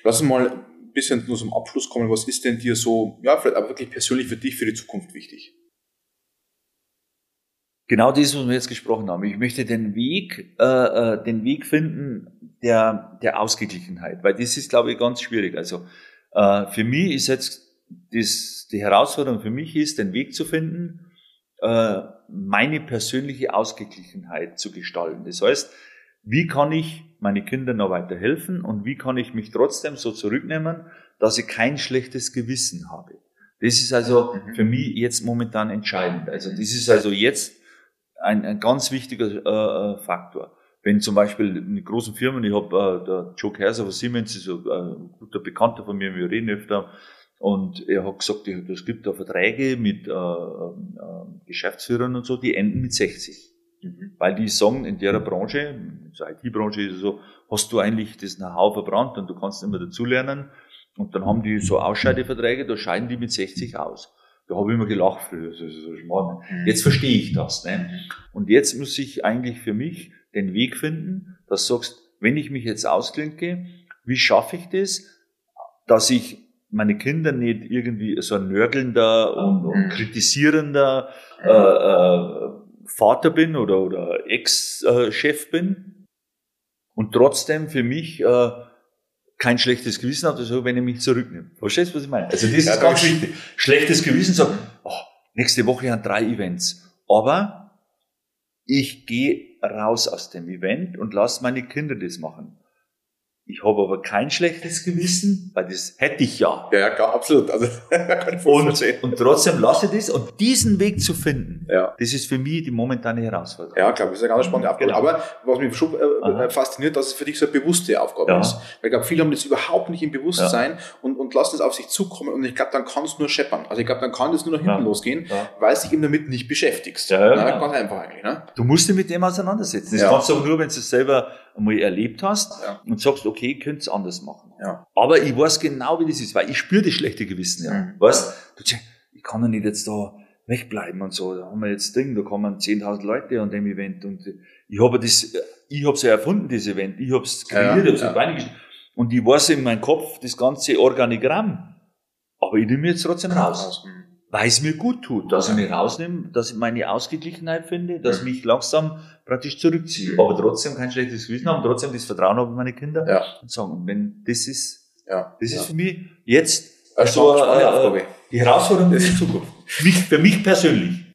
Lass uns mal ein bisschen nur zum Abschluss kommen. Was ist denn dir so, ja, vielleicht aber wirklich persönlich für dich, für die Zukunft wichtig? Genau das, was wir jetzt gesprochen haben. Ich möchte den Weg, äh, äh, den Weg finden der, der Ausgeglichenheit, weil das ist, glaube ich, ganz schwierig. Also äh, für mich ist jetzt das, die Herausforderung für mich ist, den Weg zu finden, äh, meine persönliche Ausgeglichenheit zu gestalten. Das heißt, wie kann ich meine Kinder noch weiter helfen und wie kann ich mich trotzdem so zurücknehmen, dass ich kein schlechtes Gewissen habe. Das ist also mhm. für mich jetzt momentan entscheidend. Also das ist also jetzt ein, ein ganz wichtiger äh, äh Faktor. Wenn zum Beispiel in großen Firmen, ich habe äh, der Joe Kaiser von Siemens, ist ein äh, guter Bekannter von mir, wir reden öfter, und er hat gesagt, es gibt da Verträge mit äh, äh, Geschäftsführern und so, die enden mit 60. Mhm. Weil die sagen, in der Branche, in der IT-Branche ist es so, hast du eigentlich das Know-how verbrannt und du kannst immer dazulernen. Und dann haben die so Ausscheideverträge, da scheiden die mit 60 aus. Da habe ich immer gelacht früher. Das ist so schmarrn. Mhm. Jetzt verstehe ich das. Ne? Mhm. Und jetzt muss ich eigentlich für mich den Weg finden, dass du sagst, wenn ich mich jetzt ausklinke, wie schaffe ich das, dass ich meine Kinder nicht irgendwie so ein nörgelnder und, und mhm. kritisierender äh, äh, Vater bin oder, oder Ex-Chef bin und trotzdem für mich äh, kein schlechtes Gewissen habe, also wenn ich mich zurücknehme. Verstehst du, was ich meine? Also das ja, ist ganz wichtig. Schlechtes Gewissen sagen, oh, nächste Woche haben drei Events. Aber ich gehe raus aus dem Event und lasse meine Kinder das machen. Ich habe aber kein schlechtes Gewissen, weil das hätte ich ja. Ja, ja klar, absolut. Also, und, und trotzdem lasse ich das und diesen Weg zu finden, ja. das ist für mich die momentane Herausforderung. Ja, klar, das ist eine ganz spannende Aufgabe. Genau. Aber was mich schon äh, äh fasziniert, dass es für dich so eine bewusste Aufgabe ja. ist. Weil ich glaube, viele haben das überhaupt nicht im Bewusstsein ja. und, und lassen es auf sich zukommen und ich glaube, dann kann es nur scheppern. Also ich glaube, dann kann das nur nach hinten losgehen, weil du dich eben damit nicht beschäftigst. Ja, ja, Na, Ganz einfach eigentlich. Ne? Du musst dich mit dem auseinandersetzen. Das kannst du auch nur, wenn du es selber einmal erlebt hast ja. und sagst, okay, ich könnte es anders machen. Ja. Aber ich weiß genau, wie das ist, weil ich spüre das schlechte Gewissen. Ja. Mhm. Weißt du, ich kann ja nicht jetzt da wegbleiben und so. Da haben wir jetzt Ding, da kommen 10.000 Leute an dem Event und ich habe das, ich habe es ja erfunden, das Event. Ich habe es kreiert, ja, ich habe es ja. Und ich weiß in meinem Kopf das ganze Organigramm. Aber ich nehme jetzt trotzdem raus. Weil es mir gut tut, dass ich mich rausnehme, dass ich meine Ausgeglichenheit finde, dass ich mich langsam praktisch zurückziehe, aber trotzdem kein schlechtes Gewissen haben, trotzdem das Vertrauen habe in meine Kinder ja. und sagen, und wenn das ist, ja. das ist für mich jetzt eine so, äh, Die Herausforderung ist die Zukunft. Für mich persönlich.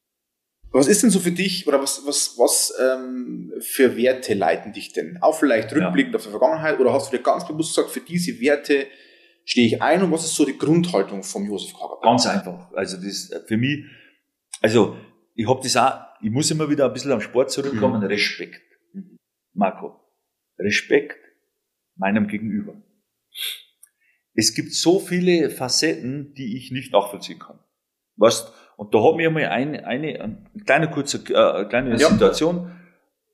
Was ist denn so für dich oder was, was, was ähm, für Werte leiten dich denn? Auch vielleicht rückblickend ja. auf die Vergangenheit oder hast du dir ganz bewusst gesagt, für diese Werte stehe ich ein und was ist so die Grundhaltung vom Josef Kager? Ganz einfach. Also das für mich, also ich habe das auch, ich muss immer wieder ein bisschen am Sport zurückkommen, mhm. Respekt. Marco, Respekt meinem Gegenüber. Es gibt so viele Facetten, die ich nicht nachvollziehen kann. Was, und da hat mir mal eine, eine, eine kleine kurze, äh, kleine ja. Situation.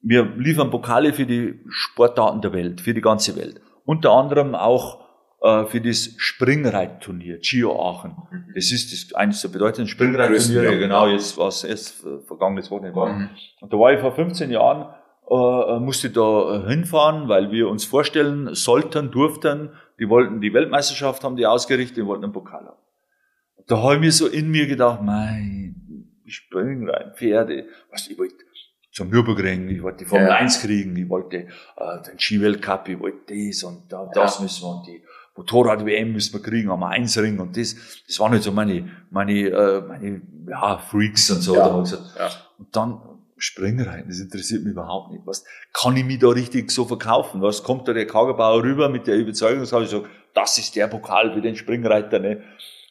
Wir liefern Pokale für die Sportarten der Welt, für die ganze Welt. Unter anderem auch äh, für das Springreitturnier, Gio Aachen. Mhm. Das ist das eines der bedeutenden Springreitturniere, genau, jetzt was erst vergangenes Wochenende war. Mhm. Und da war ich vor 15 Jahren, äh, musste da hinfahren, weil wir uns vorstellen sollten, durften, die wollten die Weltmeisterschaft haben die ausgerichtet, die wollten einen Pokal haben. Da habe ich mir so in mir gedacht, mein, ich spring rein, Pferde, was ich wollte zum Nürburgring, ich wollte die Formel ja. 1 kriegen, ich wollte äh, den Ski-Weltcup, ich wollte das und da, das ja. müssen wir und die Motorrad-WM müssen wir kriegen, am Einsring und das, das waren halt so meine, meine, äh, meine, ja, Freaks und so. Ja. Da gesagt, ja. Und dann Springreiten, das interessiert mich überhaupt nicht. Was kann ich mich da richtig so verkaufen? Was kommt da der Kagerbauer rüber mit der Überzeugung, dass ich so, das ist der Pokal für den Springreiter, ne?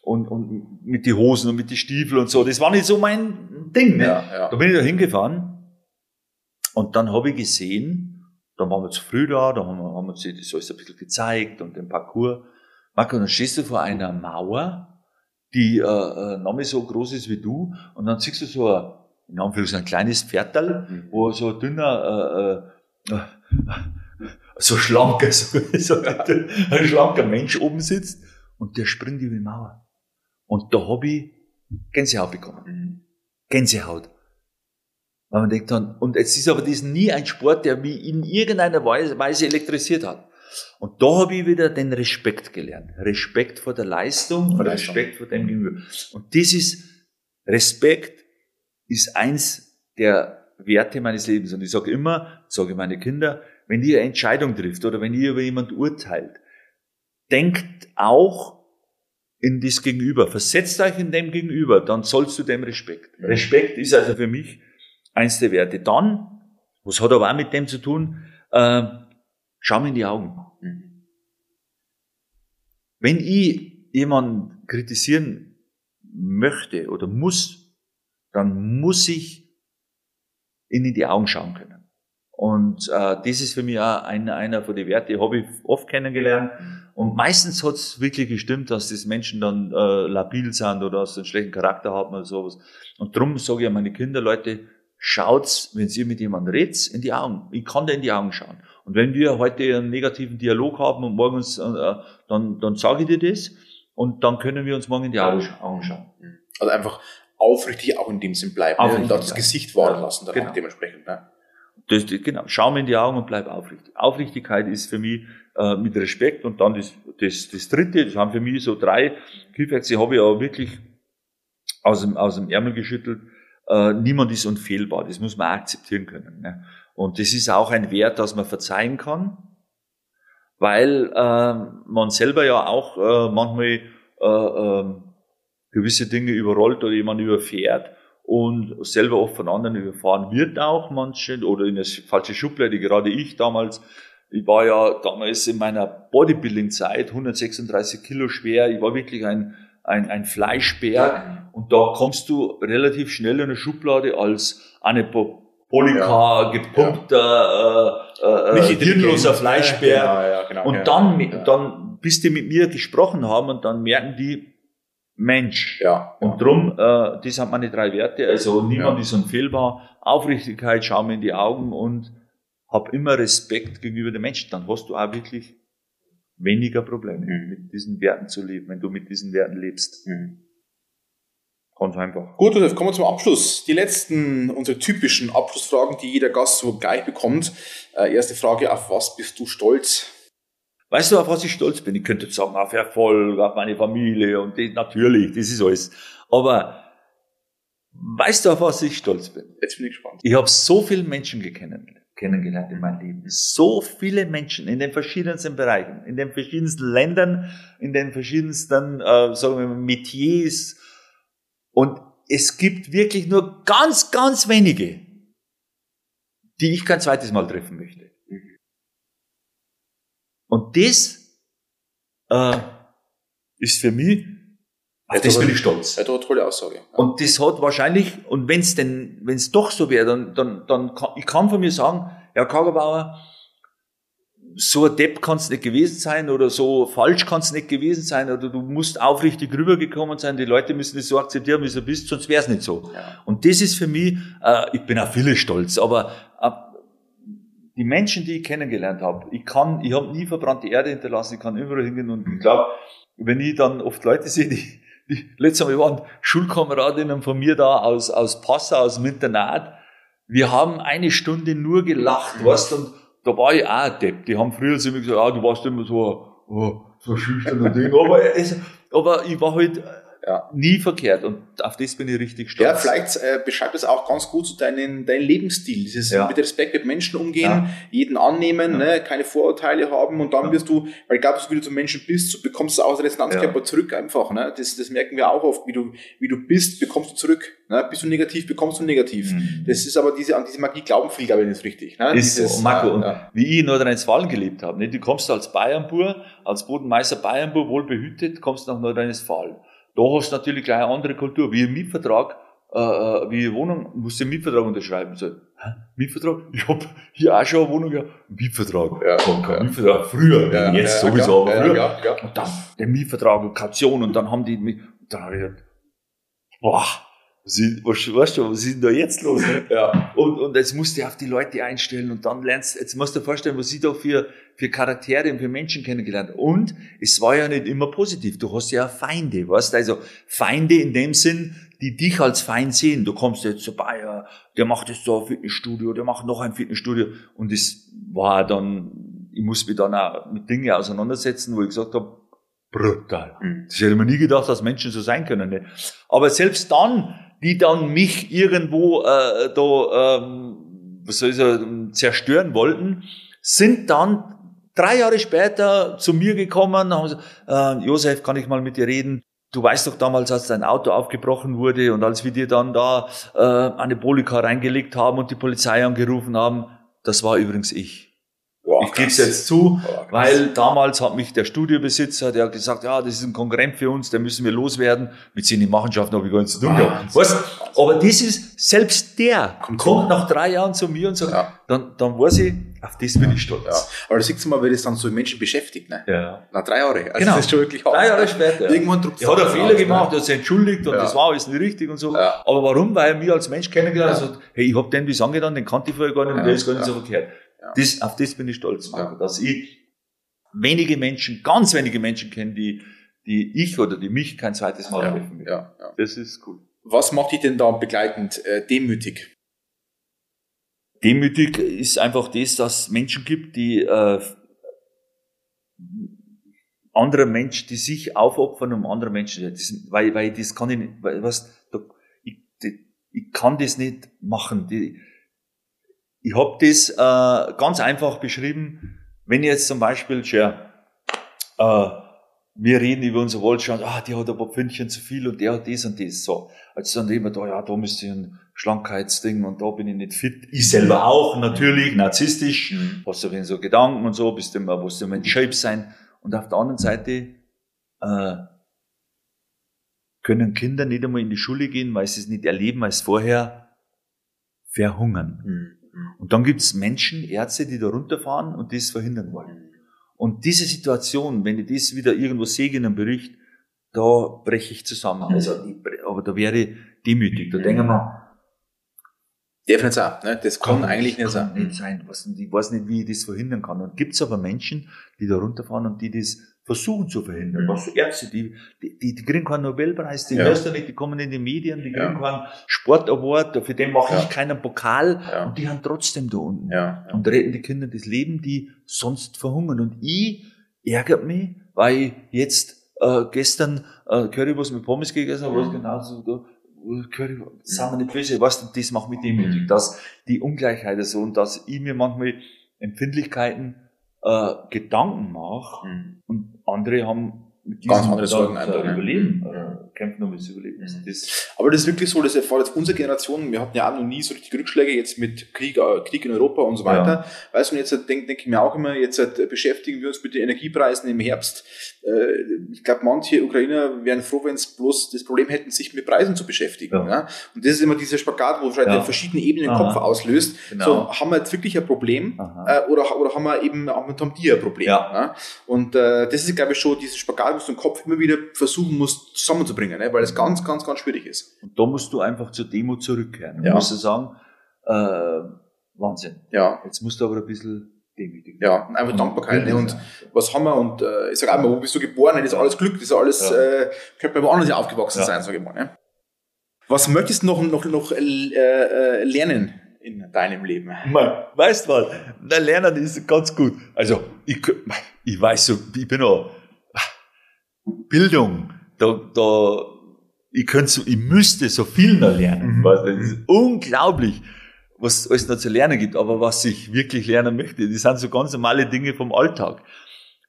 Und, und mit die Hosen und mit die Stiefel und so. Das war nicht so mein Ding, ne? Ja, ja. Da bin ich da hingefahren und dann habe ich gesehen, dann waren wir zu früh da, dann haben wir, haben wir uns das alles ein bisschen gezeigt und den Parcours. Marco, dann stehst du vor einer Mauer, die äh, äh, noch so groß ist wie du, und dann siehst du so ein, in Anführungszeichen, ein kleines Pferdal, mhm. wo so ein dünner, äh, äh, so schlanker, so, so ein schlanker Mensch oben sitzt und der springt über die Mauer. Und da hab ich Gänsehaut bekommen. Mhm. Gänsehaut. Weil man denkt dann, und es ist aber das nie ein Sport, der mich in irgendeiner Weise elektrisiert hat. Und da habe ich wieder den Respekt gelernt. Respekt vor der Leistung und Respekt vor dem Gegenüber. Und das ist, Respekt ist eins der Werte meines Lebens. Und ich sage immer, sage meine Kinder, wenn ihr eine Entscheidung trifft oder wenn ihr über jemand urteilt, denkt auch in das Gegenüber, versetzt euch in dem Gegenüber, dann sollst du dem Respekt. Respekt ist also für mich eins der Werte. Dann, was hat aber auch mit dem zu tun, äh, schau mir in die Augen. Wenn ich jemanden kritisieren möchte oder muss, dann muss ich ihn in die Augen schauen können. Und äh, das ist für mich auch einer, einer von den Werten, habe ich oft kennengelernt. Und meistens hat es wirklich gestimmt, dass das Menschen dann äh, labil sind oder dass sie einen schlechten Charakter haben oder sowas. Und darum sage ich an meine Kinder, Leute, schaut's, wenn ihr mit jemandem redet, in die Augen. Ich kann dir in die Augen schauen. Und wenn wir heute einen negativen Dialog haben und morgens, äh, dann, dann sage ich dir das und dann können wir uns morgen in die Augen, schauen. Also einfach aufrichtig auch in dem Sinn bleiben ne? und das Gesicht wahren lassen dann genau. dementsprechend. Ne? Das, genau, schau mir in die Augen und bleib aufrichtig. Aufrichtigkeit ist für mich äh, mit Respekt und dann das, das, das dritte, das haben für mich so drei Keyfacts, die habe ich aber wirklich aus dem, aus dem Ärmel geschüttelt äh, niemand ist unfehlbar, das muss man akzeptieren können. Ne? Und das ist auch ein Wert, dass man verzeihen kann, weil äh, man selber ja auch äh, manchmal äh, äh, gewisse Dinge überrollt oder jemand überfährt und selber oft von anderen überfahren wird auch manche oder in eine falsche Schublade, gerade ich damals. Ich war ja damals in meiner Bodybuilding-Zeit 136 Kilo schwer. Ich war wirklich ein ein, ein Fleischberg und da kommst du relativ schnell in eine Schublade als Anabolika, ja. gepumpter, ja. äh, äh, hirnloser Fleischberg. Ja, ja, genau, und dann, dann, bis die mit mir gesprochen haben und dann merken die, Mensch. Ja. Und drum, äh, das sind meine drei Werte. Also niemand ist unfehlbar. Aufrichtigkeit, schau mir in die Augen und hab immer Respekt gegenüber den Menschen. Dann hast du auch wirklich weniger Probleme, mhm. mit diesen Werten zu leben, wenn du mit diesen Werten lebst. Mhm. Ganz einfach. Gut, Josef, kommen wir zum Abschluss. Die letzten, unsere typischen Abschlussfragen, die jeder Gast so gleich bekommt. Äh, erste Frage, auf was bist du stolz? Weißt du, auf was ich stolz bin? Ich könnte sagen, auf Erfolg, auf meine Familie und die, natürlich, das ist alles. Aber weißt du, auf was ich stolz bin? Jetzt bin ich gespannt. Ich habe so viele Menschen kennengelernt in meinem Leben. So viele Menschen in den verschiedensten Bereichen, in den verschiedensten Ländern, in den verschiedensten, äh, sagen wir mal, Metiers. Und es gibt wirklich nur ganz, ganz wenige, die ich kein zweites Mal treffen möchte. Und das äh, ist für mich, auf das bin ich stolz. Ja, eine tolle Aussage. Und das hat wahrscheinlich, und wenn es denn, wenn es doch so wäre, dann, dann, dann kann, ich kann von mir sagen, Herr Kagerbauer, so ein Depp kannst du nicht gewesen sein oder so falsch kannst du nicht gewesen sein oder du musst aufrichtig rübergekommen sein, die Leute müssen das so akzeptieren, wie du bist, sonst wär's nicht so. Ja. Und das ist für mich, äh, ich bin auf viele stolz, aber äh, die Menschen, die ich kennengelernt habe, ich kann, ich habe nie verbrannte Erde hinterlassen, ich kann überall hingehen und ich glaube, wenn ich dann oft Leute sehe, die, die letztes Mal waren Schulkameradinnen von mir da aus, aus Passau, aus dem Internat, wir haben eine Stunde nur gelacht, weißt und da war ich auch ein Depp. Die haben früher zu mir gesagt, ah, du warst immer so, oh, so schüchterner Ding. Aber, es, aber ich war halt Ja. nie verkehrt und auf das bin ich richtig stolz. Ja, vielleicht äh, beschreibt es auch ganz gut so deinen, deinen Lebensstil. Dieses Ja. mit Respekt mit Menschen umgehen, Ja. jeden annehmen, ne, keine Vorurteile haben und dann wirst du, weil ich glaube, so wie du zum Menschen bist, so bekommst du aus Resonanzkörper zurück einfach. Ne? Das, das merken wir auch oft, wie du, wie du bist, bekommst du zurück. Ne? Bist du negativ, bekommst du negativ. Mhm. Das ist aber diese, an diese Magie glauben viele, glaube ich, nicht richtig. Ne? Ist Dieses, so, Marco. Und wie ich in Nordrhein-Westfalen gelebt habe, nicht? du kommst als Bayernbur, als Bodenmeister Bayernbur, wohl behütet, kommst nach Nordrhein-Westfalen. Da hast du natürlich gleich eine andere Kultur. Wie ein Mietvertrag, äh, äh, wie eine Wohnung, musst du einen Mietvertrag unterschreiben. So, hä? Mietvertrag? Ich hab hier auch schon eine Wohnung gehabt. Mietvertrag. Ja, Komm, ja. Mietvertrag. Früher, Ja, jetzt ja, sowieso, aber früher. Ja, ja, ja. Und dann der Mietvertrag und Kaution und dann haben die, dann habe ich gedacht, boah, was ist, was, weißt du, was ist denn da jetzt los? Ne? Ja. Und, und jetzt musst du auf die Leute einstellen und dann lernst, jetzt musst du dir vorstellen, was ich da für, für Charaktere und für Menschen kennengelernt. Und es war ja nicht immer positiv. Du hast ja Feinde, weißt Also Feinde in dem Sinn, die dich als Feind sehen. Du kommst jetzt zu Bayer, der macht jetzt so ein Fitnessstudio, der macht noch ein Fitnessstudio. Und es war dann, ich muss mich dann auch mit Dingen auseinandersetzen, wo ich gesagt habe, brutal. Mhm. Das hätte man nie gedacht, dass Menschen so sein können. Ne? Aber selbst dann, die dann mich irgendwo äh, da, ähm, was soll ich sagen, zerstören wollten, sind dann drei Jahre später zu mir gekommen, haben gesagt, äh, Josef, kann ich mal mit dir reden? Du weißt doch damals, als dein Auto aufgebrochen wurde und als wir dir dann da äh, eine Bolika reingelegt haben und die Polizei angerufen haben, das war übrigens ich. Wow, ich gebe es jetzt zu, krass. weil damals hat mich der Studiobesitzer, der hat gesagt, ja, das ist ein Konkurrent für uns, den müssen wir loswerden. Mit seinen Machenschaften habe ich gar nichts zu tun gehabt. Weißt, aber das ist, selbst der Kommt kommt, nach drei Jahren zu mir und sagt, Ja. dann, dann weiß ich, auf das bin ich Ja. stolz. Aber da siehst du mal, wie das dann so Menschen beschäftigt, ne? Ja. Nach drei Jahren. Also Genau. das ist schon wirklich hart. Drei Jahre später. Irgendwann druckt Er hat einen Fehler ne? gemacht, er hat sich entschuldigt und Ja. das war alles nicht richtig und so. Ja. Aber warum? Weil er mich als Mensch kennengelernt hat Ja. und sagt, hey, ich hab den das angetan, den kannte ich vorher gar nicht und Ja. der ist gar nicht Ja. so verkehrt. Ja. Das, auf das bin ich stolz, Marco, dass ich wenige Menschen, ganz wenige Menschen kenne, die, die ich oder die mich kein zweites Mal treffen will. ja, ja. Das ist cool. Was macht dich denn da begleitend äh, demütig? Demütig ist einfach das, dass es Menschen gibt, die äh, andere Menschen, die sich aufopfern, um andere Menschen, das, weil, weil das kann ich nicht, weil, was, da, ich, ich kann das nicht machen. Die, ich habe das äh, ganz einfach beschrieben, wenn ich jetzt zum Beispiel, ja, äh, wir reden über unser Wohlstand, ah, die hat ein paar Pfündchen zu viel und der hat das und das, so. Also dann reden wir da, ja, da müsste ich ein Schlankheitsding und da bin ich nicht fit. Ich selber auch, natürlich, narzisstisch, hast du so Gedanken und so, bist du immer, musst du immer in Shape sein. Und auf der anderen Seite, äh, können Kinder nicht einmal in die Schule gehen, weil sie es nicht erleben als vorher verhungern. Und dann gibt es Menschen, Ärzte, die da runterfahren und das verhindern wollen. Und diese Situation, wenn ich das wieder irgendwo sehe in einem Bericht, da breche ich zusammen. Also, ich bre- aber da wäre ich demütig. Da denken wir, Darf nicht sein, ne? Das kann, eigentlich nicht kann sein. nicht sein. Was, ich weiß nicht, wie ich das verhindern kann. Und gibt es aber Menschen, die da runterfahren und die das versuchen zu verhindern. Mhm. Was Ärzte, die, die, die, die kriegen keinen Nobelpreis, die Ja. hörst du nicht, die kommen in die Medien, die Ja. kriegen keinen Sportaward, für den mache Ja. ich keinen Pokal. Ja. Und die haben trotzdem da unten. Ja, ja. Und retten die Kinder das Leben, die sonst verhungern. Und ich ärgert mich, weil ich jetzt äh, gestern äh, Currywurst mit Pommes gegessen habe, was Mhm. genauso da, sagen wir nicht böse, weißt du, das macht mich demütig, dass die Ungleichheit so und dass ich mir manchmal Empfindlichkeiten äh, Gedanken mache Mhm. und andere haben mit Ganz diesem Sorgen einfach, ne? Überleben, äh, kämpfen um das Überleben. Mhm. Das, Aber das ist wirklich so, das erfahrt jetzt unsere Generation, wir hatten ja auch noch nie so richtig Rückschläge jetzt mit Krieg, äh, Krieg in Europa und so weiter. Weißt du, jetzt denke denk ich mir auch immer, jetzt äh, beschäftigen wir uns mit den Energiepreisen im Herbst. Äh, ich glaube, manche Ukrainer wären froh, wenn es bloß das Problem hätten, sich mit Preisen zu beschäftigen. Ja. Ja. Und das ist immer dieser Spagat, wo vielleicht Ja. auf verschiedenen Ebenen im. Kopf auslöst. Genau. So, haben wir jetzt wirklich ein Problem? Aha. Oder, oder haben wir eben auch mit die ein Problem? Ja. Und äh, das ist, glaube ich, schon dieses Spagat, was du im Kopf immer wieder versuchen musst, zusammenzubringen, ne? weil es ganz, ganz, ganz schwierig ist. und da musst du einfach zur Demo zurückkehren. Ja. Musst du sagen, äh, Wahnsinn. Ja, Jetzt musst du aber ein bisschen demütig ja, einfach Dankbarkeit. Ne? Und was haben wir? Und äh, ich sage immer, wo bist du geboren? Das ist alles Glück, das ist alles, Ja. äh, könnte bei woanders aufgewachsen Ja. sein, sage ich mal. Ne? Was möchtest du noch, noch, noch äh, äh, lernen in deinem Leben? Man, weißt du was? Na, Lernen ist ganz gut. Also, ich, ich weiß so, ich bin auch, Bildung, da, da, ich könnte so, ich müsste so viel noch lernen. Mhm. Weißt das ist unglaublich, was es alles noch zu lernen gibt. Aber was ich wirklich lernen möchte, das sind so ganz normale Dinge vom Alltag.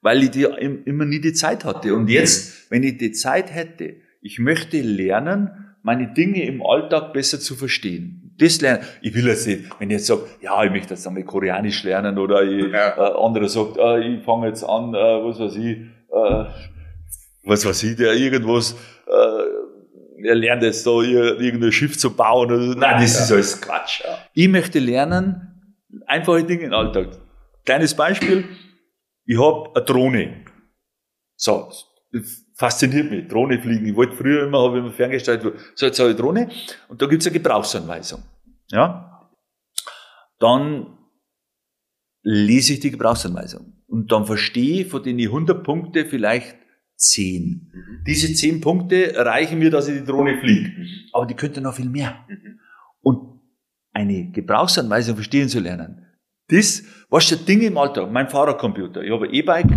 Weil ich die im- immer nie die Zeit hatte. Und jetzt, wenn ich die Zeit hätte, ich möchte lernen, meine Dinge im Alltag besser zu verstehen. Das lernen. Ich will jetzt nicht, wenn ich jetzt sage, ja, ich möchte jetzt einmal Koreanisch lernen oder ich, Ja. äh, andere sagt, äh, ich fange jetzt an, äh, was weiß ich, äh, was weiß ich, der irgendwas, äh, er lernt jetzt da ir- irgendein Schiff zu bauen. Oder, nein, das Ja. ist alles Quatsch. Ja. Ich möchte lernen, einfache Dinge im Alltag. Kleines Beispiel, ich habe eine Drohne. So, das fasziniert mich. Drohne fliegen. Ich wollte früher immer, habe ich mir ferngestellt, so jetzt habe ich Drohne und da gibt's eine Gebrauchsanweisung. Ja? Dann lese ich die Gebrauchsanweisung und dann verstehe ich von den 100 Punkte vielleicht 10. Diese 10 Punkte reichen mir, dass ich die Drohne fliege. Aber die könnte noch viel mehr. Mhm. Und eine Gebrauchsanweisung verstehen zu lernen, das, was schon Dinge im Alltag, mein Fahrradcomputer, ich habe ein E-Bike,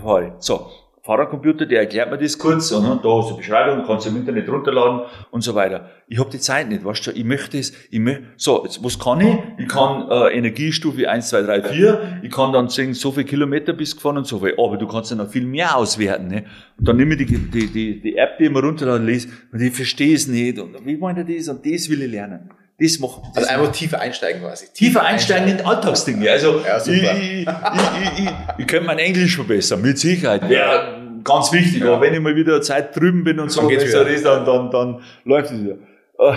fahre ich. So, Fahrradcomputer, der erklärt mir das kurz, und da hast du eine Beschreibung, kannst du im Internet runterladen und so weiter. Ich habe die Zeit nicht, weißt du, ich möchte es, ich möchte, so, jetzt, was kann ich? Ich kann äh, Energiestufe 1, 2, 3, 4, ich kann dann sagen, so viel Kilometer bist du gefahren und so viel, aber du kannst ja noch viel mehr auswerten. Ne? Und dann nehme ich die, die, die, die App, die ich mir runterladen lese, und ich verstehe es nicht, und wie meint er das, und das will ich lernen. Das macht, das Also einfach tiefer einsteigen quasi. tiefer einsteigen in Alltagsdinge. Also Ja, ich, super. ich, ich, ich, ich, ich könnte mein Englisch verbessern, mit Sicherheit. Wäre ganz wichtig. Aber wenn ich mal wieder Zeit drüben bin und so Dann geht's wieder. ist, dann, dann, dann läuft es wieder. Äh,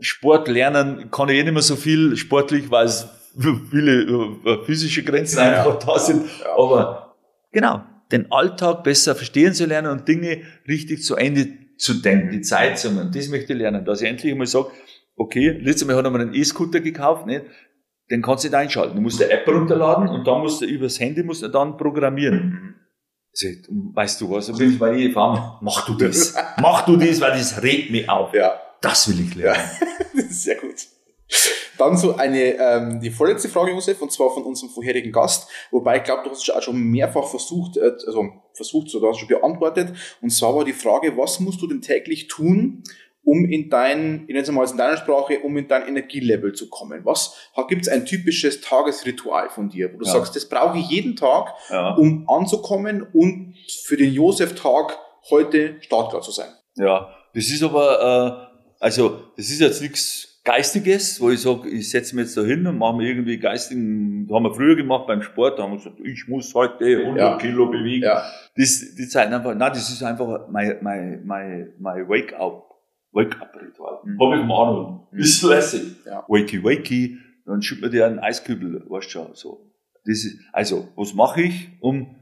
Sport lernen kann ich eh nicht mehr so viel sportlich, weil es viele äh, physische Grenzen Ja. einfach da sind. Ja. Aber genau, den Alltag besser verstehen zu lernen und Dinge richtig zu Ende zu denken, die Zeit zu nehmen. Das möchte ich lernen, dass ich endlich einmal sage, okay, letztes Mal hat er mir einen E-Scooter gekauft, nicht? Den kannst du nicht einschalten. Du musst eine App runterladen und dann musst du übers Handy musst du dann programmieren. Also, weißt du was, bin ich bei EFA, mach du das. mach du das, weil das regt mich auf. Ja, Das will ich lernen. das ist sehr gut. Dann so eine, ähm, die vorletzte Frage, Josef, und zwar von unserem vorherigen Gast, wobei ich glaube, du hast es auch schon mehrfach versucht, äh, also versucht, so, du hast schon beantwortet, und zwar war die Frage, was musst du denn täglich tun, um in dein, ich nenne es mal in deiner Sprache, um in dein Energielevel zu kommen? Was, gibt es ein typisches Tagesritual von dir, wo du Ja. sagst, das brauche ich jeden Tag, Ja. um anzukommen und für den Josef-Tag heute startklar zu sein? Ja, das ist aber, äh, also, das ist jetzt nichts Geistiges, wo ich sage, ich setze mich jetzt da hin und mache mir irgendwie geistigen, das haben wir früher gemacht beim Sport, da haben wir gesagt, ich muss heute 100 Ja. Kilo bewegen. Ja. Das, die Zeit einfach, nein, das ist einfach mein, mein, mein, mein Wake-up, Wake-up-Ritual. Mhm. Hab ich vom Arnold. Mhm. Ist lässig. Ja. Wakey, wakey, dann schüttet man dir einen Eiskübel, weißt du schon, so. Das ist, also, was mache ich, um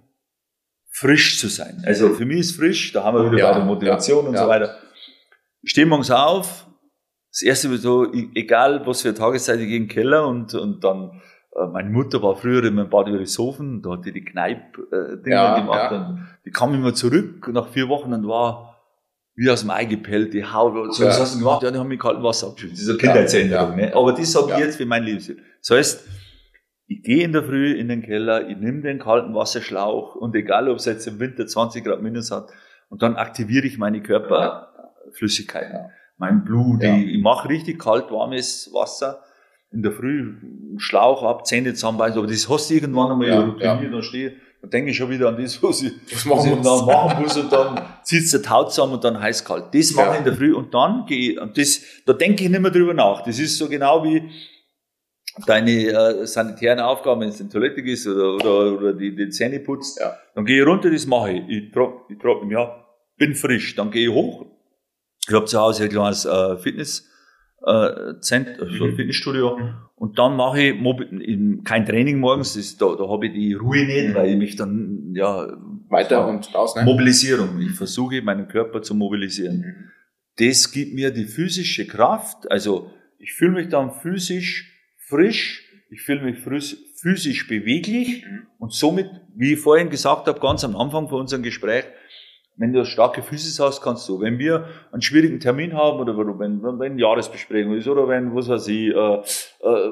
frisch zu sein? Also, für mich ist frisch, da haben wir wieder Ja, bei der Motivation ja, und so weiter. Ich stehe morgens auf, das erste wird so, e- egal was für Tageszeit, ich gehe in den Keller und, und dann, äh, meine Mutter war früher in meinem Bad Ürishofen, da hat die die Kneipp-Dinger Ja, gemacht und die kam immer zurück nach vier Wochen und war wie aus dem Ei gepellt, die Haut, so, Ja. was hast du gemacht? Ja, die haben mich kaltem Wasser abgeschüttet. Das ist eine Kindheitserinnerung, Ja, ne? Aber das sage ich Ja. jetzt für mein Lebensziel. Das heißt, ich gehe in der Früh in den Keller, ich nehme den kalten Wasserschlauch und egal, ob es jetzt im Winter 20 Grad minus hat, und dann aktiviere ich meine Körperflüssigkeiten. Ja. mein Blut. Ja. Ich, ich mache richtig kalt, warmes Wasser. In der Früh Schlauch ab, Zähne zusammenbeißen, aber das hast du irgendwann einmal Ja, routiniert, dann stehe dann denke ich schon wieder an das, was ich, Was was machen ich dann machen muss und dann zieht die Haut zusammen und dann heiß kalt. Das mache Ja. ich in der Früh und dann gehe ich, und das, da denke ich nicht mehr drüber nach. Das ist so genau wie deine äh, sanitären Aufgaben, wenn es in die Toilette gehst oder, oder, oder die, die Zähne putzt. Ja. Dann gehe ich runter, das mache ich. Ich trockne mich ab, bin frisch. Dann gehe ich hoch. Ich habe zu Hause ein kleines äh, Fitness, äh, Zent, also Mhm. Fitnessstudio. Und dann mache ich mobi- kein Training morgens, das, da, da habe ich die Ruhe nicht, weil ich mich dann, ja, Weiter und raus, ne? Mobilisierung. Ich versuche, meinen Körper zu mobilisieren. Mhm. Das gibt mir die physische Kraft. Also, ich fühle mich dann physisch frisch, ich fühle mich physisch beweglich Mhm. und somit, wie ich vorhin gesagt habe, ganz am Anfang von unserem Gespräch, wenn du starke Physis hast, kannst du, wenn wir einen schwierigen Termin haben oder wenn, wenn, wenn Jahresbesprechung ist oder wenn, was weiß ich, äh, äh,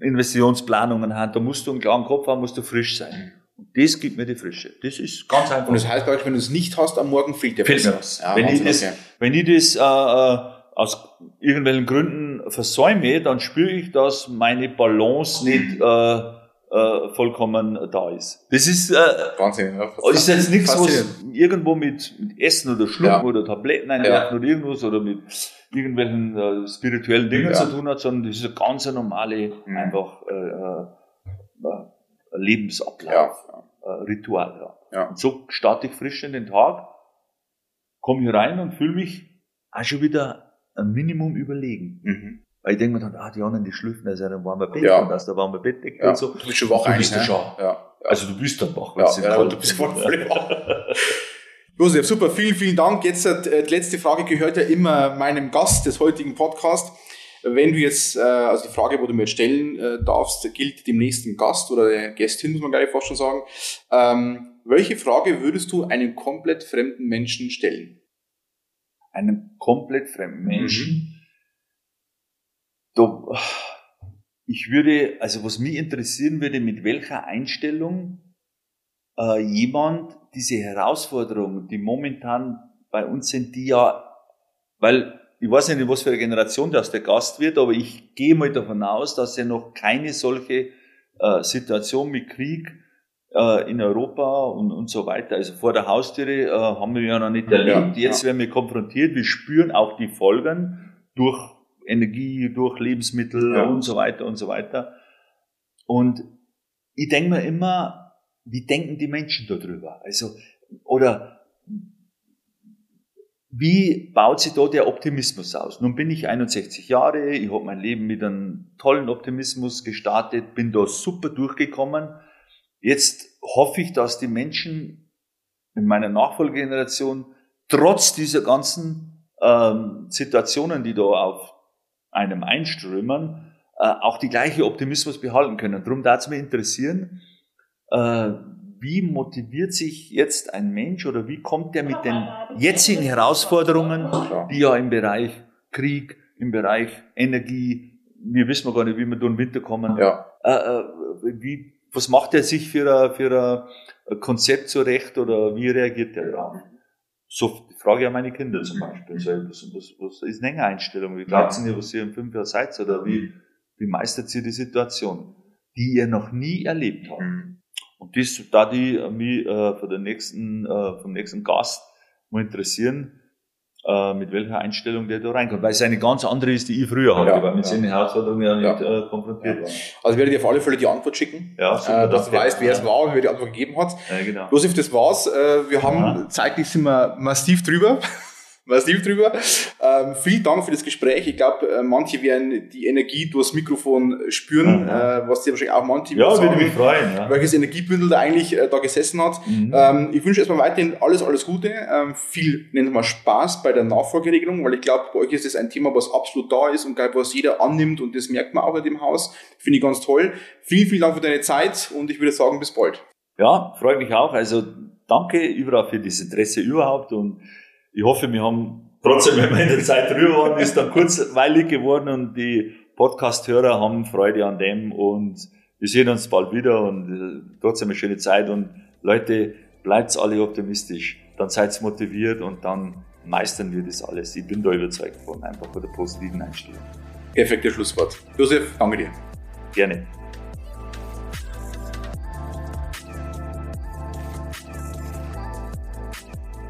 Investitionsplanungen haben, da musst du einen klaren Kopf haben, musst du frisch sein. Und das gibt mir die Frische. Das ist ganz einfach. Und das heißt wenn du es nicht hast, am Morgen fehlt dir Fehlt mir was. Ja, wenn, ich das, okay. wenn ich das äh, äh, aus irgendwelchen Gründen versäume, dann spüre ich, dass meine Balance nicht äh, äh, vollkommen da ist. Das ist, äh, Wahnsinn. Ja, ist jetzt nichts, was irgendwo mit, mit Essen oder Schlucken Ja. oder Tabletten einwerfen oder irgendwas oder mit irgendwelchen äh, spirituellen Dingen Ja. zu tun hat, sondern das ist eine ganz normale, Mhm. einfach äh, äh, Lebensablauf, Ja. äh, Ritual. Ja. Ja. Und so starte ich frisch in den Tag, komme hier rein und fühle mich auch schon wieder ein Minimum überlegen. Mhm. Weil ich denke mir dann, ah, die anderen, die schlüpfen, da ist ja ein warmer Bett Ja. und da ist der warme Bettdecke Ja. und so. Du bist schon wach Du bist eigentlich, ne? schon. Ja. Also du bist dann wach. Ja, ja, du bist ist. voll, voll wach. Josef, super, vielen, vielen Dank. Jetzt äh, die letzte Frage gehört ja immer meinem Gast des heutigen Podcasts. Wenn du jetzt, äh, also die Frage, wo du mir jetzt stellen äh, darfst, gilt dem nächsten Gast oder der Gästin, muss man gleich fast schon sagen. Ähm, welche Frage würdest du einem komplett fremden Menschen stellen? einem komplett fremden Menschen. Da, ich würde, also was mich interessieren würde, mit welcher Einstellung äh, jemand diese Herausforderungen, die momentan bei uns sind, die ja, weil ich weiß nicht, was für eine Generation das der Gast wird, aber ich gehe mal davon aus, dass er noch keine solche äh, Situation mit Krieg äh, in Europa und, und so weiter, also vor der Haustüre äh, haben wir ja noch nicht erlebt. Ja, Jetzt werden wir konfrontiert, wir spüren auch die Folgen durch Energie, durch Lebensmittel Ja. und so weiter und so weiter. Und ich denke mir immer, wie denken die Menschen darüber? Also, oder wie baut sich da der Optimismus aus? Nun bin ich 61 Jahre, ich habe mein Leben mit einem tollen Optimismus gestartet, bin da super durchgekommen. Jetzt hoffe ich, dass die Menschen in meiner Nachfolgegeneration trotz dieser ganzen ähm, Situationen, die da auf einem einströmen, äh, auch die gleiche Optimismus behalten können. Darum darf es mich interessieren, äh, wie motiviert sich jetzt ein Mensch oder wie kommt der mit den jetzigen Herausforderungen, die ja im Bereich Krieg, im Bereich Energie, wir wissen gar nicht, wie wir durch den Winter kommen, Ja. äh, äh, wie, was macht er sich für ein, für ein Konzept zurecht oder wie reagiert er darauf? So frage ich an meine Kinder zum Beispiel. So, was, was, was ist eine Einstellung? Wie glaubt ihr, was ihr in fünf Jahren seid? Oder wie, wie meistert ihr die Situation, die ihr noch nie erlebt habt? Mhm. Und das, da die mich äh, für den nächsten, äh, vom nächsten Gast mal interessieren, äh, mit welcher Einstellung der da reinkommt. Weil es eine ganz andere ist, die ich früher hatte, Ja, weil mit ja. solchen Herausforderungen ja nicht Ja. äh, konfrontiert war. Also ich werde dir auf alle Fälle die Antwort schicken, Ja, super, äh, dass du weißt, wer es war und wer die Antwort gegeben hat. Ja, genau. Josef, das war's. Äh, Wir haben zeitlich sind wir massiv drüber. Massiv drüber. Ähm, vielen Dank für das Gespräch. Ich glaube, äh, manche werden die Energie durchs Mikrofon spüren, Ja. äh, was dir wahrscheinlich auch manche Ja, sagen, würde mich freuen. Ja. welches Energiebündel da eigentlich äh, da gesessen hat. Mhm. Ähm, ich wünsche erstmal weiterhin alles, alles Gute. Ähm, viel, nennen wir mal Spaß bei der Nachfolgeregelung, weil ich glaube, bei euch ist es ein Thema, was absolut da ist und glaub, was jeder annimmt und das merkt man auch in dem Haus. Finde ich ganz toll. Vielen, vielen Dank für deine Zeit und ich würde sagen, bis bald. Ja, freut mich auch. Also danke überall für das Interesse überhaupt und ich hoffe, wir haben trotzdem, wenn wir in der Zeit drüber waren, ist dann kurzweilig geworden und die Podcast-Hörer haben Freude an dem und wir sehen uns bald wieder und äh, trotzdem eine schöne Zeit und Leute, bleibt alle optimistisch. dann seid motiviert und dann meistern wir das alles. Ich bin da überzeugt von, einfach von der positiven Einstellung. Perfektes Schlusswort. Josef, danke dir. Gerne.